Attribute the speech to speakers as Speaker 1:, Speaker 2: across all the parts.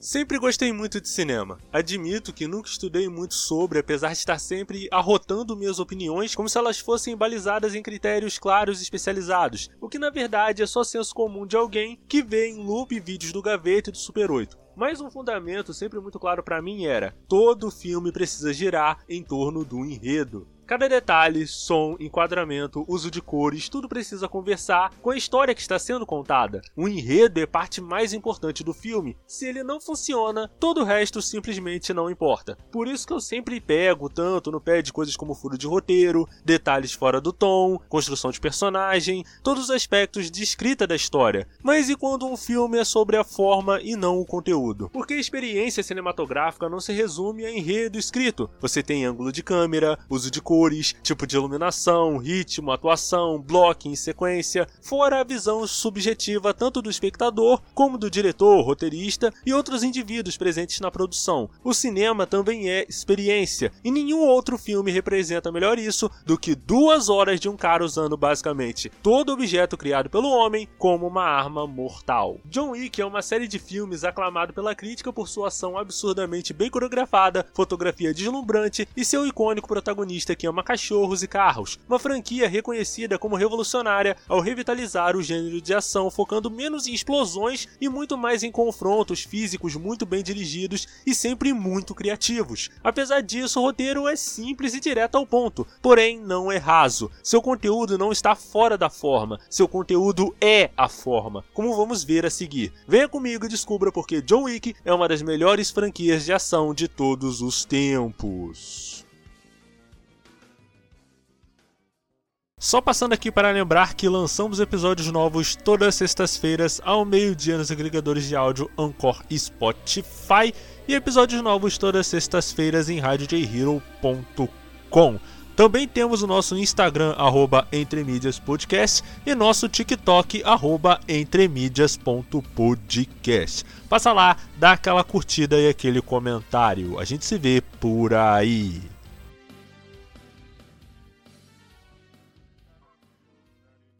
Speaker 1: Sempre gostei muito de cinema. Admito que nunca estudei muito sobre, apesar de estar sempre arrotando minhas opiniões como se elas fossem balizadas em critérios claros e especializados, o que na verdade é só senso comum de alguém que vê em loop vídeos do Gaveta e do Super 8. Mas um fundamento sempre muito claro para mim era: todo filme precisa girar em torno do enredo. Cada detalhe, som, enquadramento, uso de cores, tudo precisa conversar com a história que está sendo contada. O enredo é parte mais importante do filme. Se ele não funciona, todo o resto simplesmente não importa. Por isso que eu sempre pego tanto no pé de coisas como furo de roteiro, detalhes fora do tom, construção de personagem, todos os aspectos de escrita da história. Mas e quando um filme é sobre a forma e não o conteúdo? Porque a experiência cinematográfica não se resume a enredo escrito. Você tem ângulo de câmera, uso de cores, cores, tipo de iluminação, ritmo, atuação, blocking, sequência, fora a visão subjetiva tanto do espectador como do diretor, roteirista e outros indivíduos presentes na produção. O cinema também é experiência, e nenhum outro filme representa melhor isso do que duas horas de um cara usando basicamente todo objeto criado pelo homem como uma arma mortal. John Wick é uma série de filmes aclamado pela crítica por sua ação absurdamente bem coreografada, fotografia deslumbrante e seu icônico protagonista que ama cachorros e carros, uma franquia reconhecida como revolucionária ao revitalizar o gênero de ação, focando menos em explosões e muito mais em confrontos físicos muito bem dirigidos e sempre muito criativos. Apesar disso, o roteiro é simples e direto ao ponto, porém não é raso. Seu conteúdo não está fora da forma, seu conteúdo é a forma, como vamos ver a seguir. Venha comigo e descubra porque John Wick é uma das melhores franquias de ação de todos os tempos. Só passando aqui para lembrar que lançamos episódios novos todas as sextas-feiras ao meio-dia nos agregadores de áudio Anchor e Spotify e episódios novos todas as sextas-feiras em radiojhero.com. Também temos o nosso Instagram, arroba entremídiaspodcast, e nosso TikTok, arroba entremídias.podcast. Passa lá, dá aquela curtida e aquele comentário. A gente se vê por aí.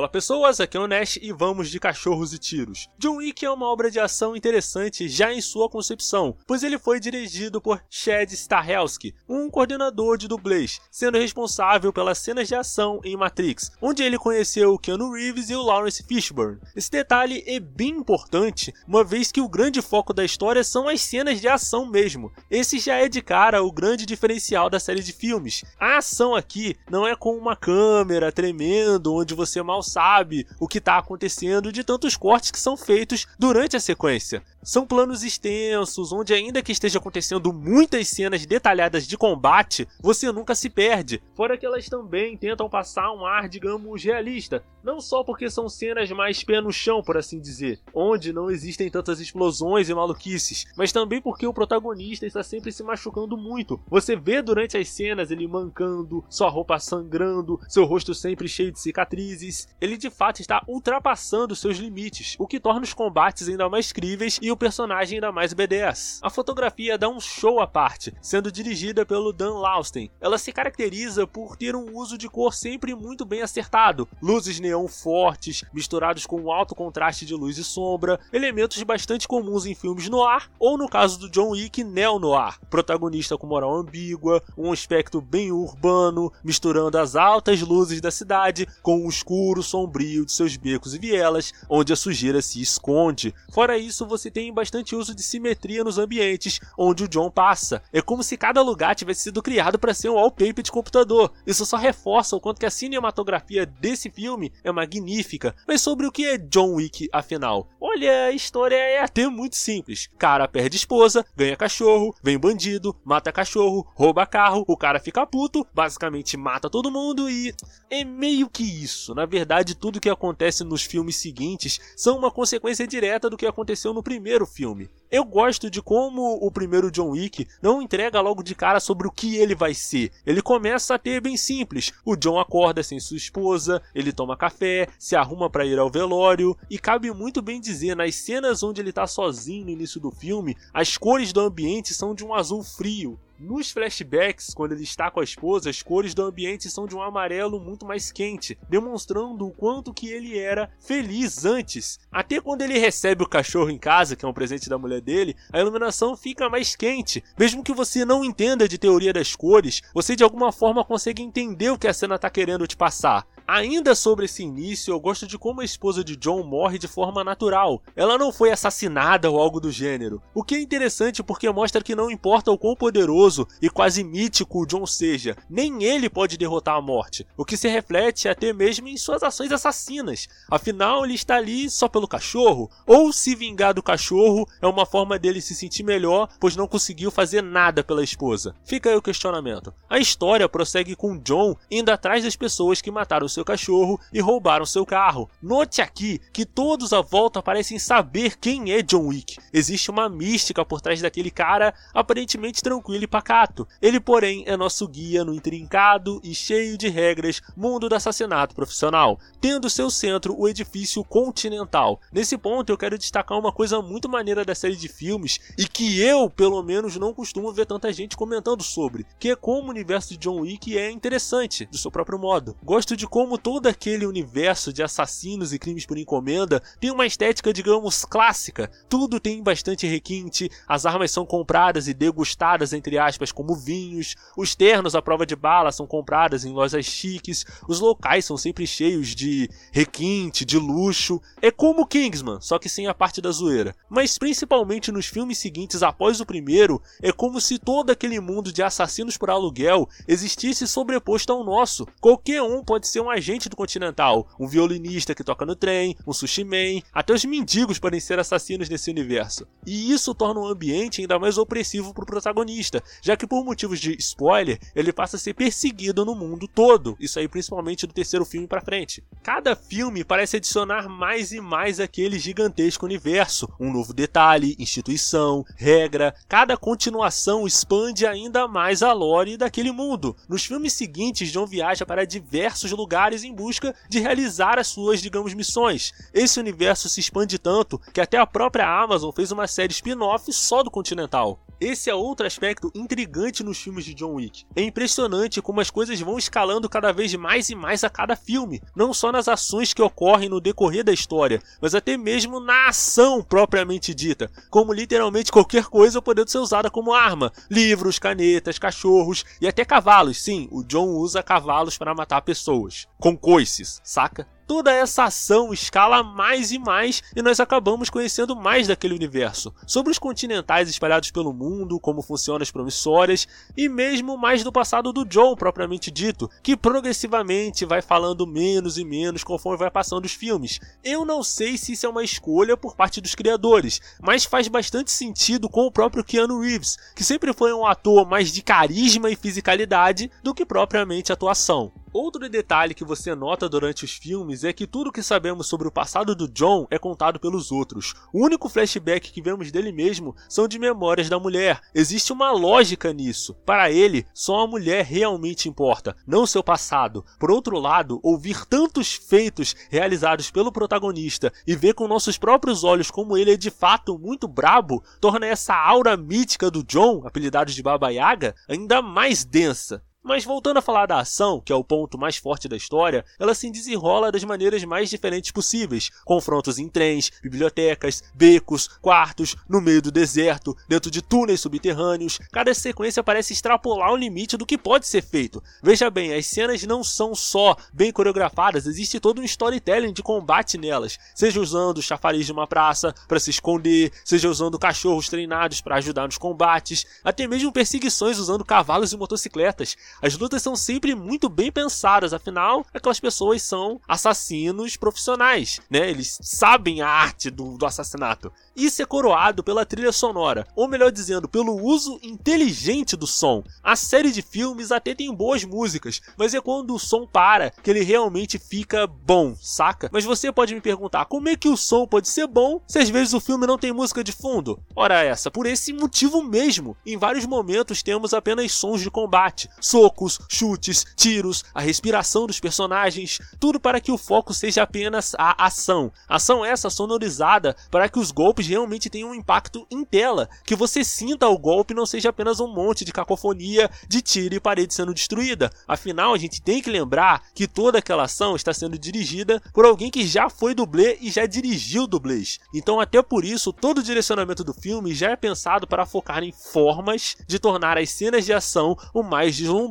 Speaker 1: Olá pessoas, aqui é o Nash e vamos de cachorros e tiros. John Wick é uma obra de ação interessante já em sua concepção, pois ele foi dirigido por Chad Stahelski, um coordenador de dublês, sendo responsável pelas cenas de ação em Matrix, onde ele conheceu Keanu Reeves e o Lawrence Fishburne. Esse detalhe é bem importante, uma vez que o grande foco da história são as cenas de ação mesmo. Esse já é de cara o grande diferencial da série de filmes. A ação aqui não é com uma câmera tremendo onde você mal sabe o que está acontecendo de tantos cortes que são feitos durante a sequência. São planos extensos, onde ainda que esteja acontecendo muitas cenas detalhadas de combate, você nunca se perde. Fora que elas também tentam passar um ar, digamos, realista. Não só porque são cenas mais pé no chão, por assim dizer, onde não existem tantas explosões e maluquices, mas também porque o protagonista está sempre se machucando muito. Você vê durante as cenas ele mancando, sua roupa sangrando, seu rosto sempre cheio de cicatrizes. Ele de fato está ultrapassando seus limites, o que torna os combates ainda mais críveis e o personagem ainda mais B10. A fotografia dá um show à parte, sendo dirigida pelo Dan Lausten. Ela se caracteriza por ter um uso de cor sempre muito bem acertado, luzes neon fortes, misturados com alto contraste de luz e sombra, elementos bastante comuns em filmes no ar, ou no caso do John Wick, neo-noir, protagonista com moral ambígua, um aspecto bem urbano, misturando as altas luzes da cidade com o escuro sombrio de seus becos e vielas, onde a sujeira se esconde. Fora isso, você tem bastante uso de simetria nos ambientes onde o John passa. É como se cada lugar tivesse sido criado para ser um wallpaper de computador. Isso só reforça o quanto que a cinematografia desse filme é magnífica. Mas sobre o que é John Wick, afinal? Olha, a história é até muito simples. Cara perde esposa, ganha cachorro, vem bandido, mata cachorro, rouba carro, o cara fica puto, basicamente mata todo mundo e. É meio que isso. Na verdade, tudo que acontece nos filmes seguintes são uma consequência direta do que aconteceu no primeiro primeiro filme. Eu gosto de como o primeiro John Wick não entrega logo de cara sobre o que ele vai ser. Ele começa a ter bem simples. O John acorda sem sua esposa, ele toma café, se arruma para ir ao velório e cabe muito bem dizer nas cenas onde ele tá sozinho no início do filme, as cores do ambiente são de um azul frio Nos flashbacks, quando ele está com a esposa, as cores do ambiente são de um amarelo muito mais quente, demonstrando o quanto que ele era feliz antes. Até quando ele recebe o cachorro em casa, que é um presente da mulher dele, a iluminação fica mais quente. Mesmo que você não entenda de teoria das cores, você de alguma forma consegue entender o que a cena está querendo te passar. Ainda sobre esse início, eu gosto de como a esposa de John morre de forma natural. Ela não foi assassinada ou algo do gênero. O que é interessante porque mostra que não importa o quão poderoso e quase mítico o John seja, nem ele pode derrotar a morte. O que se reflete até mesmo em suas ações assassinas. Afinal, ele está ali só pelo cachorro? Ou se vingar do cachorro é uma forma dele se sentir melhor, pois não conseguiu fazer nada pela esposa? Fica aí o questionamento. A história prossegue com John indo atrás das pessoas que mataram seu seu cachorro e roubaram seu carro. Note aqui que todos à volta parecem saber quem é John Wick. Existe uma mística por trás daquele cara aparentemente tranquilo e pacato. Ele, porém, é nosso guia no intrincado e cheio de regras mundo do assassinato profissional, tendo seu centro o edifício Continental. Nesse ponto, eu quero destacar uma coisa muito maneira da série de filmes e que eu, pelo menos, não costumo ver tanta gente comentando sobre, que é como o universo de John Wick é interessante, do seu próprio modo. Gosto de como como todo aquele universo de assassinos e crimes por encomenda tem uma estética, digamos, clássica. Tudo tem bastante requinte, as armas são compradas e degustadas, entre aspas, como vinhos, os ternos à prova de bala são compradas em lojas chiques, os locais são sempre cheios de requinte, de luxo. É como Kingsman, só que sem a parte da zoeira. Mas principalmente nos filmes seguintes após o primeiro, é como se todo aquele mundo de assassinos por aluguel existisse sobreposto ao nosso. Qualquer um pode ser um agente do Continental, um violinista que toca no trem, um sushi man, até os mendigos podem ser assassinos nesse universo. E isso torna o ambiente ainda mais opressivo para o protagonista, já que por motivos de spoiler, ele passa a ser perseguido no mundo todo, isso aí principalmente do terceiro filme para frente. Cada filme parece adicionar mais e mais aquele gigantesco universo, um novo detalhe, instituição, regra, cada continuação expande ainda mais a lore daquele mundo. Nos filmes seguintes, John viaja para diversos lugares lugares em busca de realizar as suas, digamos, missões. Esse universo se expande tanto que até a própria Amazon fez uma série spin-off só do Continental. Esse é outro aspecto intrigante nos filmes de John Wick. É impressionante como as coisas vão escalando cada vez mais e mais a cada filme, não só nas ações que ocorrem no decorrer da história, mas até mesmo na ação propriamente dita, como literalmente qualquer coisa podendo ser usada como arma. Livros, canetas, cachorros e até cavalos. Sim, o John usa cavalos para matar pessoas. Com coices, saca? Toda essa ação escala mais e mais e nós acabamos conhecendo mais daquele universo, sobre os continentais espalhados pelo mundo, como funcionam as promissórias e mesmo mais do passado do John propriamente dito, que progressivamente vai falando menos e menos conforme vai passando os filmes. Eu não sei se isso é uma escolha por parte dos criadores, mas faz bastante sentido com o próprio Keanu Reeves, que sempre foi um ator mais de carisma e fisicalidade do que propriamente atuação. Outro detalhe que você nota durante os filmes é que tudo que sabemos sobre o passado do John é contado pelos outros. O único flashback que vemos dele mesmo são de memórias da mulher. Existe uma lógica nisso. Para ele, só a mulher realmente importa, não seu passado. Por outro lado, ouvir tantos feitos realizados pelo protagonista e ver com nossos próprios olhos como ele é de fato muito brabo, torna essa aura mítica do John, apelidado de Baba Yaga, ainda mais densa. Mas voltando a falar da ação, que é o ponto mais forte da história, ela se desenrola das maneiras mais diferentes possíveis. Confrontos em trens, bibliotecas, becos, quartos, no meio do deserto, dentro de túneis subterrâneos. Cada sequência parece extrapolar o limite do que pode ser feito. Veja bem, as cenas não são só bem coreografadas, existe todo um storytelling de combate nelas. Seja usando o chafariz de uma praça para se esconder, seja usando cachorros treinados para ajudar nos combates, até mesmo perseguições usando cavalos e motocicletas. As lutas são sempre muito bem pensadas, afinal, aquelas pessoas são assassinos profissionais, né? Eles sabem a arte do, do assassinato. Isso é coroado pela trilha sonora, ou melhor dizendo, pelo uso inteligente do som. A série de filmes até tem boas músicas, mas é quando o som para que ele realmente fica bom, saca? Mas você pode me perguntar, como é que o som pode ser bom se às vezes o filme não tem música de fundo? Ora essa, por esse motivo mesmo. Em vários momentos temos apenas sons de combate, socos, chutes, tiros, a respiração dos personagens, tudo para que o foco seja apenas a ação. Ação essa sonorizada para que os golpes realmente tenham um impacto em tela, que você sinta o golpe não seja apenas um monte de cacofonia de tiro e parede sendo destruída. Afinal, a gente tem que lembrar que toda aquela ação está sendo dirigida por alguém que já foi dublê e já dirigiu dublês. Então, até por isso, todo o direcionamento do filme já é pensado para focar em formas de tornar as cenas de ação o mais deslumbrante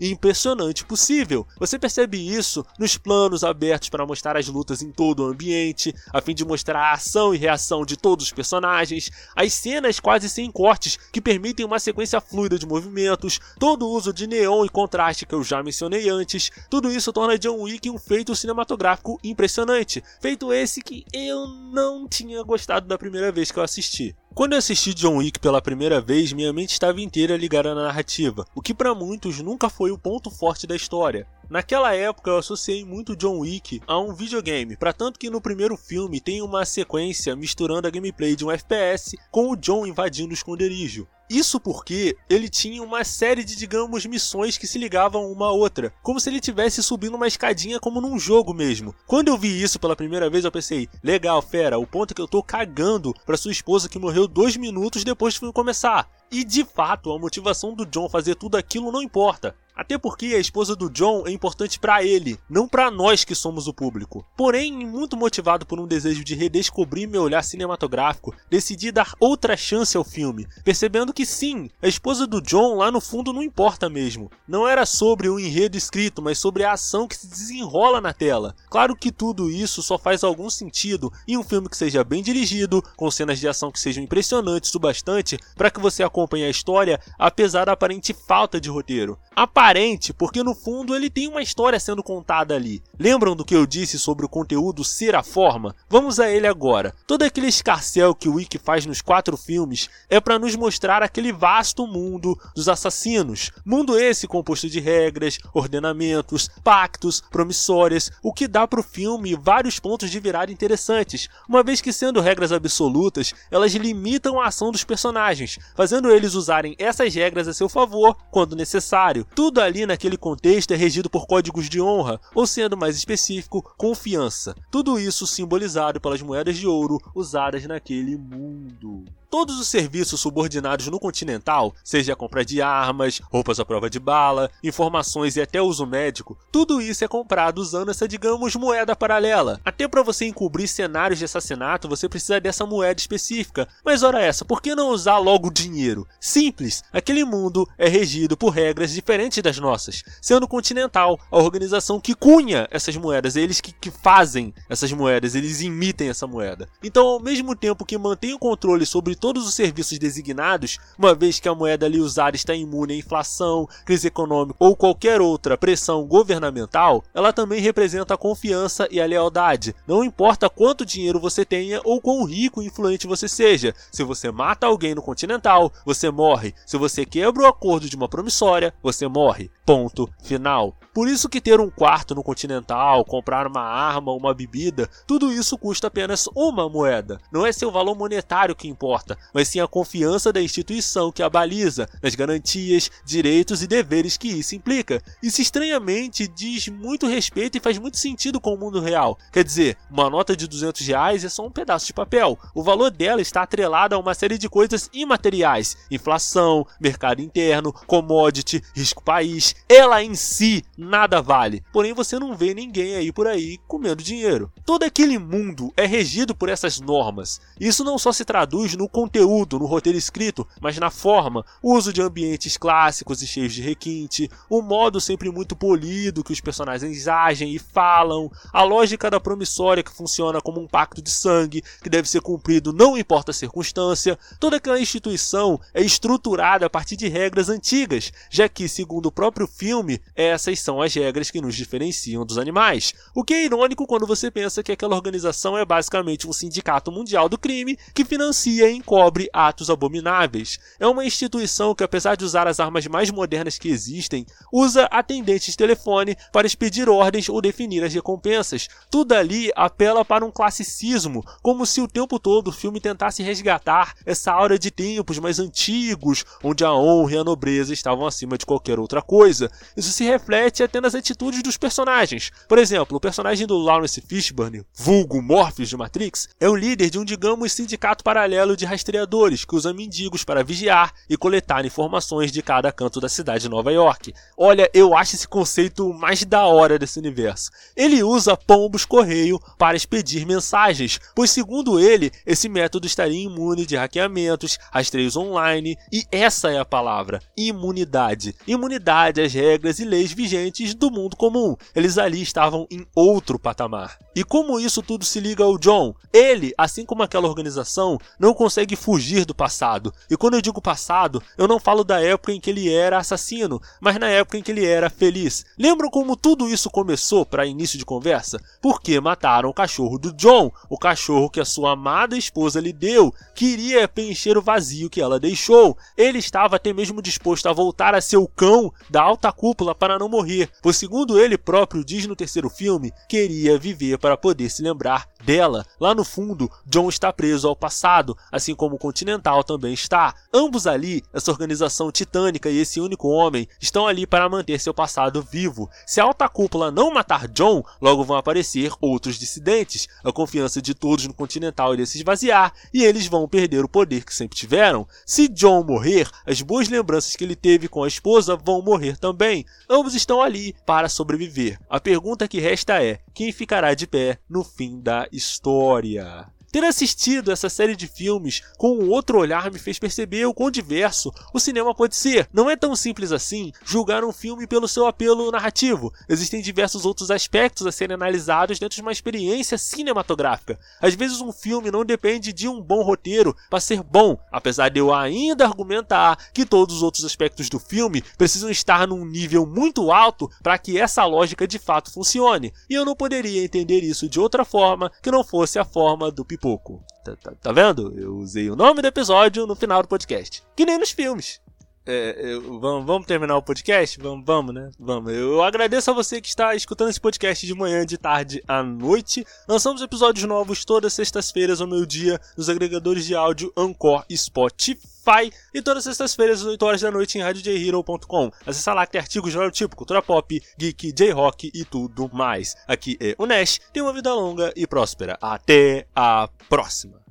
Speaker 1: e impressionante possível. Você percebe isso nos planos abertos para mostrar as lutas em todo o ambiente, a fim de mostrar a ação e reação de todos os personagens, as cenas quase sem cortes que permitem uma sequência fluida de movimentos, todo o uso de neon e contraste que eu já mencionei antes, tudo isso torna John Wick um feito cinematográfico impressionante, feito esse que eu não tinha gostado da primeira vez que eu assisti. Quando eu assisti John Wick pela primeira vez, minha mente estava inteira ligada na narrativa, o que para muitos nunca foi o ponto forte da história. Naquela época eu associei muito John Wick a um videogame, para tanto que no primeiro filme tem uma sequência misturando a gameplay de um FPS com o John invadindo o esconderijo. Isso porque ele tinha uma série de, digamos, missões que se ligavam uma à outra, como se ele tivesse subindo uma escadinha como num jogo mesmo. Quando eu vi isso pela primeira vez, eu pensei: legal, fera, o ponto é que eu tô cagando pra sua esposa que morreu dois minutos depois filme começar. E de fato, a motivação do John fazer tudo aquilo não importa. Até porque a esposa do John é importante para ele, não para nós que somos o público. Porém, muito motivado por um desejo de redescobrir meu olhar cinematográfico, decidi dar outra chance ao filme, percebendo que sim, a esposa do John lá no fundo não importa mesmo. Não era sobre o enredo escrito, mas sobre a ação que se desenrola na tela. Claro que tudo isso só faz algum sentido em um filme que seja bem dirigido, com cenas de ação que sejam impressionantes o bastante para que você acompanhe a história, apesar da aparente falta de roteiro aparente, porque no fundo ele tem uma história sendo contada ali. Lembram do que eu disse sobre o conteúdo ser a forma? Vamos a ele agora. Todo aquele escarcel que o Wiki faz nos quatro filmes é para nos mostrar aquele vasto mundo dos assassinos. Mundo esse composto de regras, ordenamentos, pactos, promissórias, o que dá para o filme vários pontos de virada interessantes, uma vez que sendo regras absolutas, elas limitam a ação dos personagens, fazendo eles usarem essas regras a seu favor quando necessário tudo ali naquele contexto é regido por códigos de honra, ou sendo mais específico, confiança. Tudo isso simbolizado pelas moedas de ouro usadas naquele mundo. Todos os serviços subordinados no Continental, seja a compra de armas, roupas à prova de bala, informações e até uso médico, tudo isso é comprado usando essa, digamos, moeda paralela. Até para você encobrir cenários de assassinato, você precisa dessa moeda específica. Mas ora essa, por que não usar logo dinheiro? Simples, aquele mundo é regido por regras diferentes das nossas, sendo o Continental a organização que cunha essas moedas, eles que, que fazem essas moedas, eles imitem essa moeda. Então, ao mesmo tempo que mantém o controle sobre todos os serviços designados, uma vez que a moeda ali usada está imune à inflação, crise econômica ou qualquer outra pressão governamental, ela também representa a confiança e a lealdade. Não importa quanto dinheiro você tenha ou quão rico e influente você seja, se você mata alguém no Continental, você morre. Se você quebra o acordo de uma promissória, você morre. Ponto final. Por isso que ter um quarto no Continental, comprar uma arma, uma bebida, tudo isso custa apenas uma moeda. Não é seu valor monetário que importa, mas sim a confiança da instituição que a baliza, nas garantias, direitos e deveres que isso implica. Isso estranhamente diz muito respeito e faz muito sentido com o mundo real. Quer dizer, uma nota de 200 reais é só um pedaço de papel. O valor dela está atrelado a uma série de coisas imateriais: inflação, mercado interno, commodity, risco país. Ela em si nada vale. Porém, você não vê ninguém aí por aí comendo dinheiro. Todo aquele mundo é regido por essas normas. Isso não só se traduz no conteúdo, no roteiro escrito, mas na forma, uso de ambientes clássicos e cheios de requinte, o modo sempre muito polido que os personagens agem e falam, a lógica da promissória que funciona como um pacto de sangue que deve ser cumprido não importa a circunstância. Toda aquela instituição é estruturada a partir de regras antigas, já que, segundo o próprio filme, essas são as regras que nos diferenciam dos animais. O que é irônico quando você pensa que aquela organização é basicamente um sindicato mundial do crime que financia em encobre atos abomináveis. É uma instituição que, apesar de usar as armas mais modernas que existem, usa atendentes de telefone para expedir ordens ou definir as recompensas. Tudo ali apela para um classicismo, como se o tempo todo o filme tentasse resgatar essa aura de tempos mais antigos, onde a honra e a nobreza estavam acima de qualquer outra coisa. Isso se reflete até nas atitudes dos personagens. Por exemplo, o personagem do Lawrence Fishburne, vulgo Morpheus de Matrix, é o líder de um, digamos, sindicato paralelo de rastreadores que usa mendigos para vigiar e coletar informações de cada canto da cidade de Nova York. Olha, eu acho esse conceito mais da hora desse universo. Ele usa pombos correio para expedir mensagens, pois segundo ele, esse método estaria imune de hackeamentos, rastreios online e essa é a palavra, imunidade. Imunidade às regras e leis vigentes do mundo comum. Eles ali estavam em outro patamar. E como isso tudo se liga ao John? Ele, assim como aquela organização, não consegue fugir do passado. E quando eu digo passado, eu não falo da época em que ele era assassino, mas na época em que ele era feliz. Lembram como tudo isso começou para início de conversa? Porque mataram o cachorro do John, o cachorro que a sua amada esposa lhe deu, queria preencher o vazio que ela deixou. Ele estava até mesmo disposto a voltar a ser o cão da alta cúpula para não morrer, pois segundo ele próprio diz no terceiro filme, queria viver para poder se lembrar dela. Lá no fundo, John está preso ao passado, assim como o Continental também está. Ambos ali, essa organização titânica e esse único homem, estão ali para manter seu passado vivo. Se a alta cúpula não matar John, logo vão aparecer outros dissidentes. A confiança de todos no Continental iria se esvaziar e eles vão perder o poder que sempre tiveram. Se John morrer, as boas lembranças que ele teve com a esposa vão morrer também. Ambos estão ali para sobreviver. A pergunta que resta é: quem ficará de pé no fim da história? Ter assistido essa série de filmes com um outro olhar me fez perceber o quão diverso o cinema pode ser. Não é tão simples assim julgar um filme pelo seu apelo narrativo. Existem diversos outros aspectos a serem analisados dentro de uma experiência cinematográfica. Às vezes um filme não depende de um bom roteiro para ser bom, apesar de eu ainda argumentar que todos os outros aspectos do filme precisam estar num nível muito alto para que essa lógica de fato funcione. E eu não poderia entender isso de outra forma que não fosse a forma do pouco. Tá, tá, tá, vendo? Eu usei o nome do episódio no final do podcast. Que nem nos filmes. É, eu, vamos, vamos, terminar o podcast? Vamos, vamos, né? Vamos. Eu agradeço a você que está escutando esse podcast de manhã, de tarde à noite. Lançamos episódios novos todas sextas-feiras ao meio-dia nos agregadores de áudio Anchor e Spotify. E todas as sextas-feiras, às 8 horas da noite, em radiojhero.com. Acesse lá que tem artigos de tipo cultura pop, geek, J-rock e tudo mais. Aqui é o Nash, tem uma vida longa e próspera. Até a próxima!